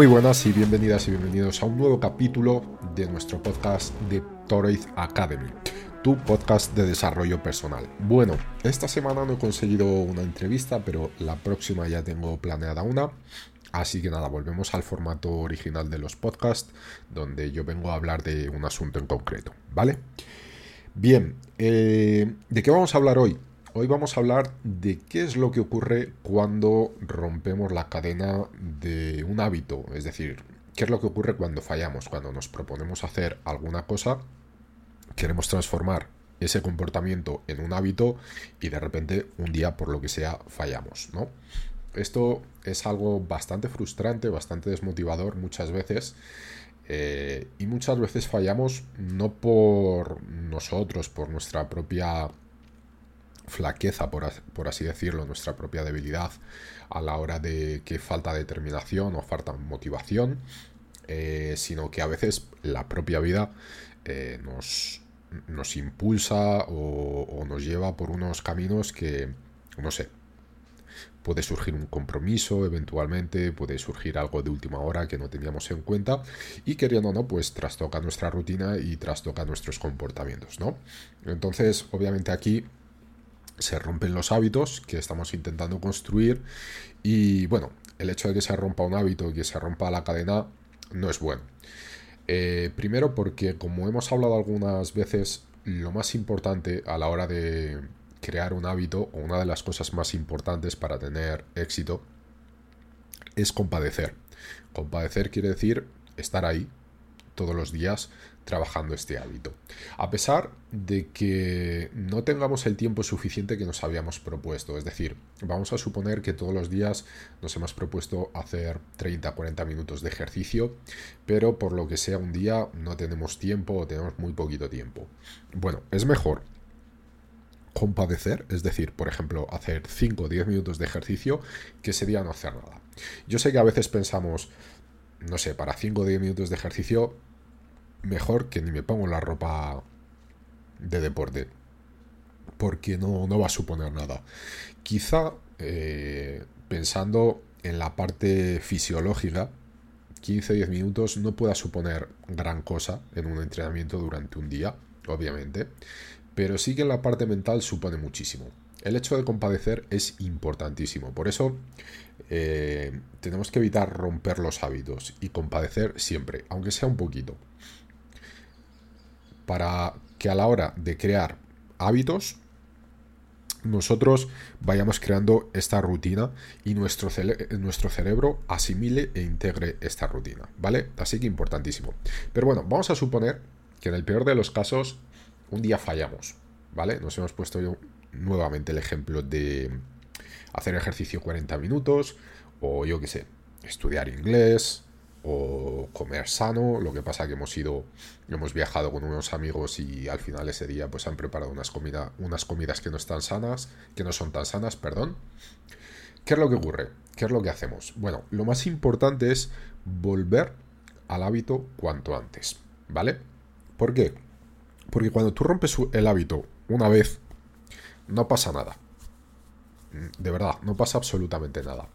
Muy buenas y bienvenidas y bienvenidos a un nuevo capítulo de nuestro podcast de Toroid Academy, tu podcast de desarrollo personal. Bueno, esta semana no he conseguido una entrevista, pero la próxima ya tengo planeada una. Así que nada, volvemos al formato original de los podcasts, donde yo vengo a hablar de un asunto en concreto, ¿vale? Bien, eh, ¿de qué vamos a hablar hoy? Hoy vamos a hablar de qué es lo que ocurre cuando rompemos la cadena de un hábito, es decir, qué es lo que ocurre cuando fallamos, cuando nos proponemos hacer alguna cosa, queremos transformar ese comportamiento en un hábito y de repente un día por lo que sea fallamos, ¿no? Esto es algo bastante frustrante, bastante desmotivador muchas veces eh, y muchas veces fallamos no por nosotros, por nuestra propia flaqueza, por, así decirlo, nuestra propia debilidad a la hora de que falta determinación o falta motivación, eh, sino que a veces la propia vida eh, nos, nos, impulsa o, o, nos lleva por unos caminos que, no sé, puede surgir un compromiso eventualmente, puede surgir algo de última hora que no teníamos en cuenta y queriendo o no, pues trastoca nuestra rutina y trastoca nuestros comportamientos, ¿no? Entonces, obviamente aquí se rompen los hábitos que estamos intentando construir y bueno, el hecho de que se rompa un hábito y que se rompa la cadena no es bueno. Eh, primero porque como hemos hablado algunas veces, lo más importante a la hora de crear un hábito o una de las cosas más importantes para tener éxito es compadecer. Compadecer quiere decir estar ahí todos los días trabajando este hábito. A pesar de que no tengamos el tiempo suficiente que nos habíamos propuesto, es decir, vamos a suponer que todos los días nos hemos propuesto hacer 30-40 minutos de ejercicio, pero por lo que sea un día no tenemos tiempo o tenemos muy poquito tiempo. Bueno, es mejor compadecer, es decir, por ejemplo, hacer 5 o 10 minutos de ejercicio, que ese día no hacer nada. Yo sé que a veces pensamos, no sé, para 5 o 10 minutos de ejercicio mejor que ni me pongo la ropa de deporte. Porque no, no va a suponer nada. Quizá eh, pensando en la parte fisiológica, 15-10 minutos no pueda suponer gran cosa en un entrenamiento durante un día, obviamente, pero sí que en la parte mental supone muchísimo. El hecho de compadecer es importantísimo, por eso eh, tenemos que evitar romper los hábitos y compadecer siempre, aunque sea un poquito para que a la hora de crear hábitos nosotros vayamos creando esta rutina y nuestro, nuestro, cerebro asimile e integre esta rutina, ¿vale? Así que importantísimo. Pero bueno, vamos a suponer que en el peor de los casos un día fallamos, ¿vale? Nos hemos puesto yo nuevamente el ejemplo de hacer ejercicio 40 minutos o yo qué sé, estudiar inglés, o comer sano. Lo que pasa que hemos ido, hemos viajado con unos amigos y al final ese día pues han preparado unas, unas comidas que no están sanas, que no son tan sanas, perdón. ¿Qué es lo que ocurre? ¿Qué es lo que hacemos? Bueno, lo más importante es volver al hábito cuanto antes, ¿vale? ¿Por qué? Porque cuando tú rompes el hábito una vez, no pasa nada. De verdad, no pasa absolutamente nada.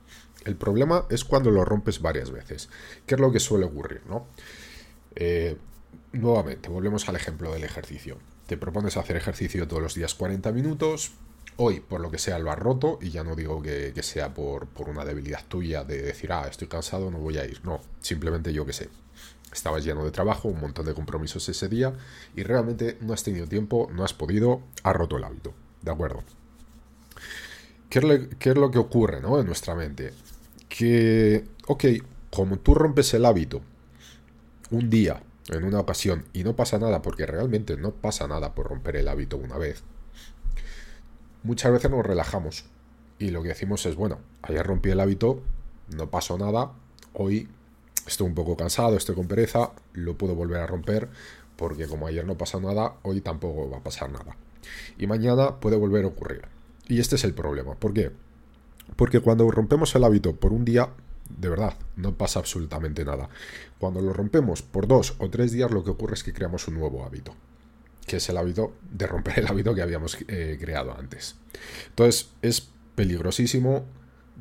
El problema es cuando lo rompes varias veces, que es lo que suele ocurrir, ¿no? Eh, nuevamente, volvemos al ejemplo del ejercicio. Te propones hacer ejercicio todos los días 40 minutos. Hoy, por lo que sea, lo has roto y ya no digo que, sea por, por, una debilidad tuya de decir, ah, estoy cansado, no voy a ir. No, simplemente yo que sé. Estabas lleno de trabajo, un montón de compromisos ese día y realmente no has tenido tiempo, no has podido, has roto el hábito. ¿De acuerdo? ¿qué es, lo, que ocurre ¿no? en nuestra mente? Que, ok, como tú rompes el hábito un día, en una ocasión, y no pasa nada, porque realmente no pasa nada por romper el hábito una vez, muchas veces nos relajamos y lo que decimos es, bueno, ayer rompí el hábito, no pasó nada, hoy estoy un poco cansado, estoy con pereza, lo puedo volver a romper, porque como ayer no pasó nada, hoy tampoco va a pasar nada. Y mañana puede volver a ocurrir. Y este es el problema. ¿Por qué? Porque cuando rompemos el hábito por un día, de verdad, no pasa absolutamente nada. Cuando lo rompemos por dos o tres días, lo que ocurre es que creamos un nuevo hábito, que es el hábito de romper el hábito que habíamos eh, creado antes. Entonces, es peligrosísimo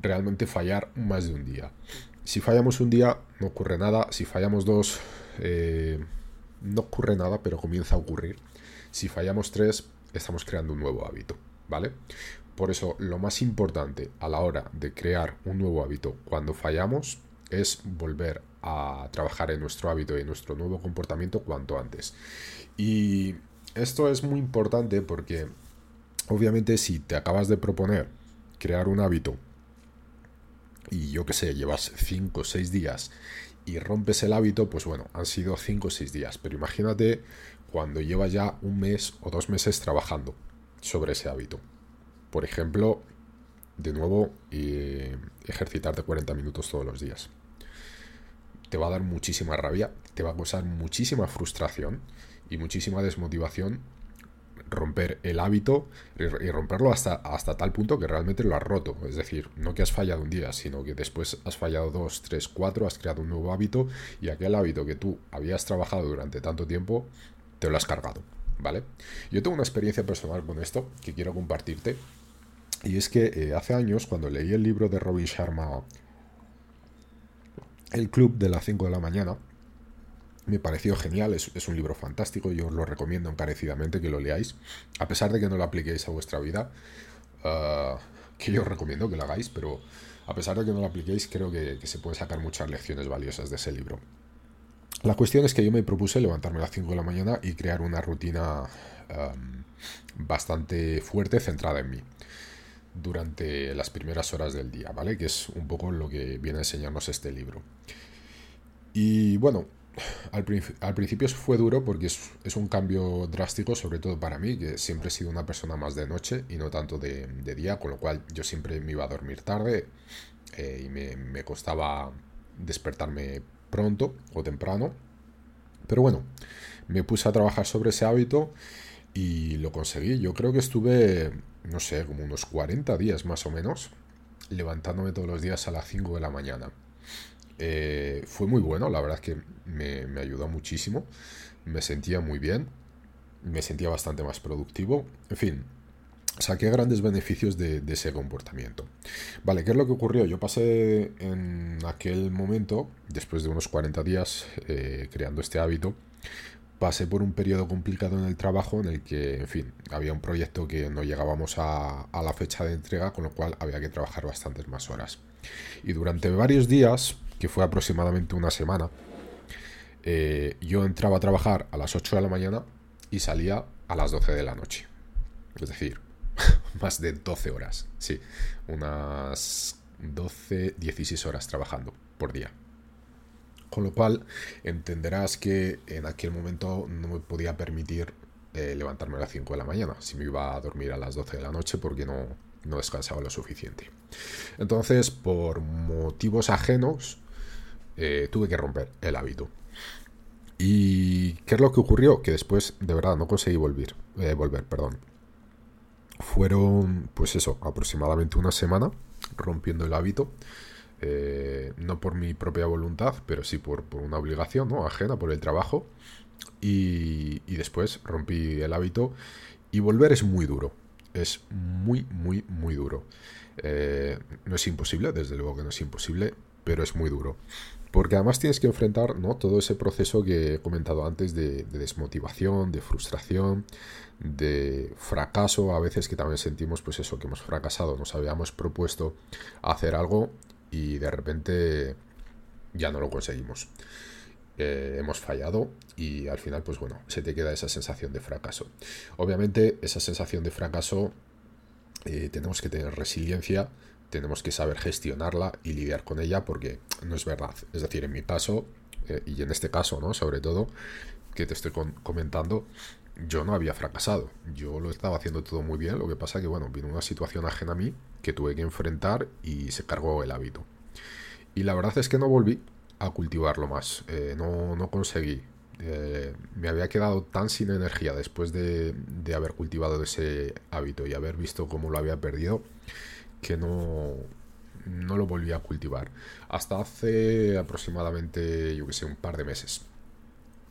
realmente fallar más de un día. Si fallamos un día, no ocurre nada. Si fallamos dos, eh, no ocurre nada, pero comienza a ocurrir. Si fallamos tres, estamos creando un nuevo hábito, ¿vale? Por eso, lo más importante a la hora de crear un nuevo hábito cuando fallamos es volver a trabajar en nuestro hábito y en nuestro nuevo comportamiento cuanto antes. Y esto es muy importante porque, obviamente, si te acabas de proponer crear un hábito y yo qué sé, llevas 5 o 6 días y rompes el hábito, pues bueno, han sido 5 o 6 días. Pero imagínate cuando llevas ya un mes o dos meses trabajando sobre ese hábito. Por ejemplo, de nuevo, ejercitarte 40 minutos todos los días. Te va a dar muchísima rabia, te va a causar muchísima frustración y muchísima desmotivación romper el hábito y romperlo hasta, hasta tal punto que realmente lo has roto. Es decir, no que has fallado un día, sino que después has fallado dos, tres, cuatro, has creado un nuevo hábito y aquel hábito que tú habías trabajado durante tanto tiempo, te lo has cargado. ¿Vale? Yo tengo una experiencia personal con esto que quiero compartirte. Y es que eh, hace años, cuando leí el libro de Robin Sharma, El Club de las 5 de la mañana, me pareció genial, es, un libro fantástico, yo os lo recomiendo encarecidamente que lo leáis, a pesar de que no lo apliquéis a vuestra vida, ah, que yo os recomiendo que lo hagáis, pero a pesar de que no lo apliquéis, creo que, se pueden sacar muchas lecciones valiosas de ese libro. La cuestión es que yo me propuse levantarme a las 5 de la mañana y crear una rutina bastante fuerte, centrada en mí, durante las primeras horas del día, ¿vale? Que es un poco lo que viene a enseñarnos este libro. Y bueno, al, principio fue duro porque es, un cambio drástico, sobre todo para mí, que siempre he sido una persona más de noche y no tanto de, día, con lo cual yo siempre me iba a dormir tarde eh, y me, costaba despertarme pronto o temprano. Pero bueno, me puse a trabajar sobre ese hábito y lo conseguí. Yo creo que estuve, no sé, como unos 40 días más o menos, levantándome todos los días a las 5 de la mañana. Eh, fue muy bueno, la verdad que me, ayudó muchísimo, me sentía muy bien, me sentía bastante más productivo, en fin, saqué grandes beneficios de, ese comportamiento. Vale, ¿qué es lo que ocurrió? Yo pasé en aquel momento, después de unos 40 días eh, creando este hábito, pasé por un periodo complicado en el trabajo en el que, en fin, había un proyecto que no llegábamos a, la fecha de entrega, con lo cual había que trabajar bastantes más horas. Y durante varios días que fue aproximadamente una semana, eh, yo entraba a trabajar a las 8 de la mañana y salía a las 12 de la noche. Es decir, más de 12 horas. Sí, unas 12, 16 horas trabajando por día. Con lo cual entenderás que en aquel momento no me podía permitir eh, levantarme a las 5 de la mañana, si me iba a dormir a las 12 de la noche porque no, no descansaba lo suficiente. Entonces, por motivos ajenos, eh, tuve que romper el hábito. ¿Y qué es lo que ocurrió? Que después, de verdad, no conseguí volver. Eh, volver, perdón. Fueron, pues eso, aproximadamente una semana rompiendo el hábito. Eh, no por mi propia voluntad, pero sí por, una obligación ¿no? ajena, por el trabajo. Y, después rompí el hábito. Y volver es muy duro. Es muy, muy, muy duro. no es imposible, desde luego que no es imposible, pero es muy duro. Porque además tienes que enfrentar ¿no? todo ese proceso que he comentado antes de, desmotivación, de frustración, de fracaso, a veces que también sentimos pues eso, que hemos fracasado, nos habíamos propuesto hacer algo y de repente ya no lo conseguimos. Eh, hemos fallado y al final pues bueno, se te queda esa sensación de fracaso. Obviamente esa sensación de fracaso eh, tenemos que tener resiliencia, tenemos que saber gestionarla y lidiar con ella porque no es verdad. Es decir, en mi caso, eh, y en este caso, ¿no? Sobre todo, que te estoy comentando, yo no había fracasado. Yo lo estaba haciendo todo muy bien. Lo que pasa que, bueno, vino una situación ajena a mí que tuve que enfrentar y se cargó el hábito. Y la verdad es que no volví a cultivarlo más. Eh, no, no, conseguí. Eh, me había quedado tan sin energía después de, de, haber cultivado ese hábito y haber visto cómo lo había perdido que no, no lo volví a cultivar. Hasta hace aproximadamente, yo que sé, un par de meses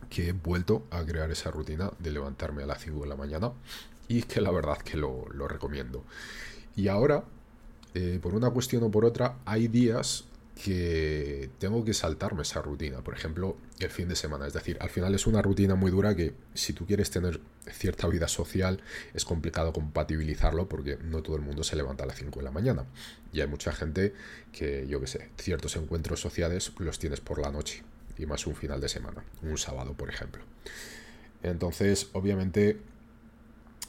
que he vuelto a crear esa rutina de levantarme a las 5 de la mañana y que la verdad que lo, recomiendo. Y ahora, eh, por una cuestión o por otra, hay días que tengo que saltarme esa rutina. Por ejemplo, el fin de semana. Es decir, al final es una rutina muy dura que si tú quieres tener cierta vida social es complicado compatibilizarlo porque no todo el mundo se levanta a las 5 de la mañana. Y hay mucha gente que, yo qué sé, ciertos encuentros sociales los tienes por la noche y más un final de semana, un sábado, por ejemplo. Entonces, obviamente,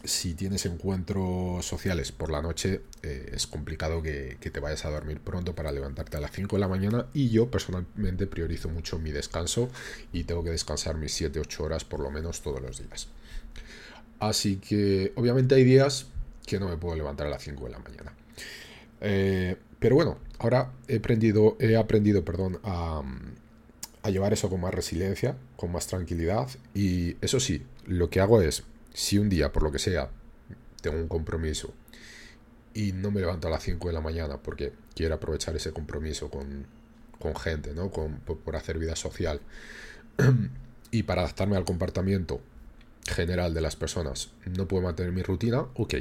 si tienes encuentros sociales por la noche, eh, es complicado que, te vayas a dormir pronto para levantarte a las 5 de la mañana. Y yo personalmente priorizo mucho mi descanso y tengo que descansar mis 7-8 horas por lo menos todos los días. Así que obviamente hay días que no me puedo levantar a las 5 de la mañana. Eh, pero bueno, ahora he aprendido, he aprendido perdón, a, a llevar eso con más resiliencia, con más tranquilidad. Y eso sí, lo que hago es si un día, por lo que sea, tengo un compromiso y no me levanto a las 5 de la mañana porque quiero aprovechar ese compromiso con, gente, ¿no? Con, por, hacer vida social y para adaptarme al comportamiento general de las personas, no puedo mantener mi rutina, ok.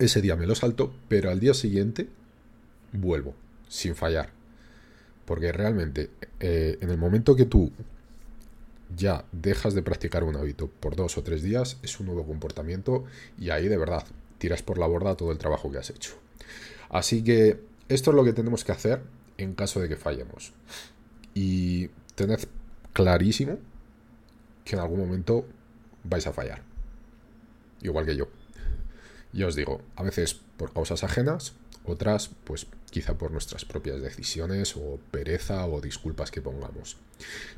Ese día me lo salto, pero al día siguiente vuelvo, sin fallar. Porque realmente, eh, en el momento que tú ya dejas de practicar un hábito por dos o tres días, es un nuevo comportamiento y ahí de verdad tiras por la borda todo el trabajo que has hecho. Así que esto es lo que tenemos que hacer en caso de que fallemos. Y tened clarísimo que en algún momento vais a fallar. Igual que yo. Ya os digo, a veces por causas ajenas, otras pues quizá por nuestras propias decisiones o pereza o disculpas que pongamos.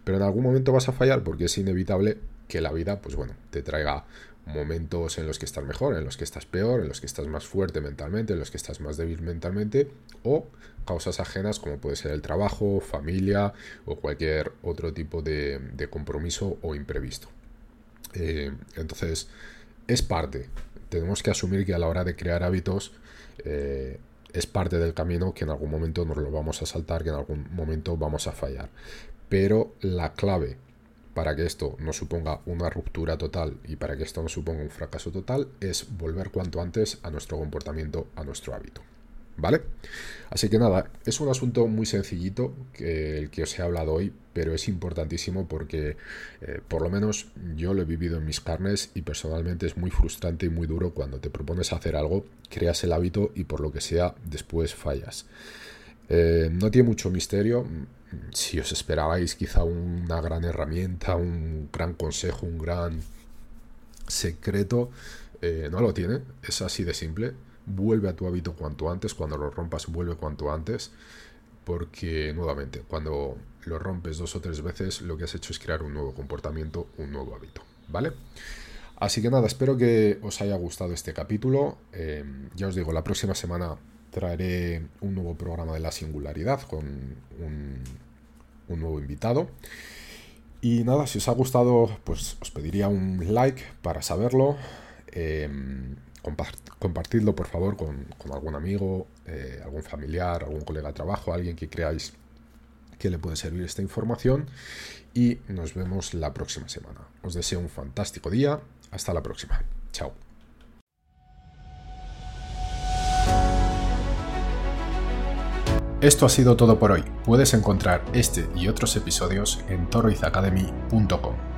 Pero en algún momento vas a fallar porque es inevitable que la vida pues bueno, te traiga momentos en los que estás mejor, en los que estás peor, en los que estás más fuerte mentalmente, en los que estás más débil mentalmente o causas ajenas como puede ser el trabajo, familia o cualquier otro tipo de, compromiso o imprevisto. Eh, entonces, es parte. Tenemos que asumir que a la hora de crear hábitos eh, es parte del camino que en algún momento nos lo vamos a saltar, que en algún momento vamos a fallar. Pero la clave para que esto no suponga una ruptura total y para que esto no suponga un fracaso total es volver cuanto antes a nuestro comportamiento, a nuestro hábito. ¿Vale? Así que nada, es un asunto muy sencillito que el que os he hablado hoy, pero es importantísimo porque eh, por lo menos yo lo he vivido en mis carnes y personalmente es muy frustrante y muy duro cuando te propones hacer algo, creas el hábito y por lo que sea después fallas. Eh, no tiene mucho misterio. Si os esperabais quizá una gran herramienta, un gran consejo, un gran secreto, eh, no lo tiene. Es así de simple vuelve a tu hábito cuanto antes, cuando lo rompas vuelve cuanto antes, porque nuevamente, cuando lo rompes dos o tres veces, lo que has hecho es crear un nuevo comportamiento, un nuevo hábito, ¿vale? Así que nada, espero que os haya gustado este capítulo. Eh, ya os digo, la próxima semana traeré un nuevo programa de la singularidad con un, nuevo invitado. Y nada, si os ha gustado, pues os pediría un like para saberlo. Eh, compartidlo por favor con, algún amigo, eh, algún familiar, algún colega de trabajo, alguien que creáis que le puede servir esta información y nos vemos la próxima semana. Os deseo un fantástico día. Hasta la próxima. Chao. Esto ha sido todo por hoy. Puedes encontrar este y otros episodios en toroizacademy.com.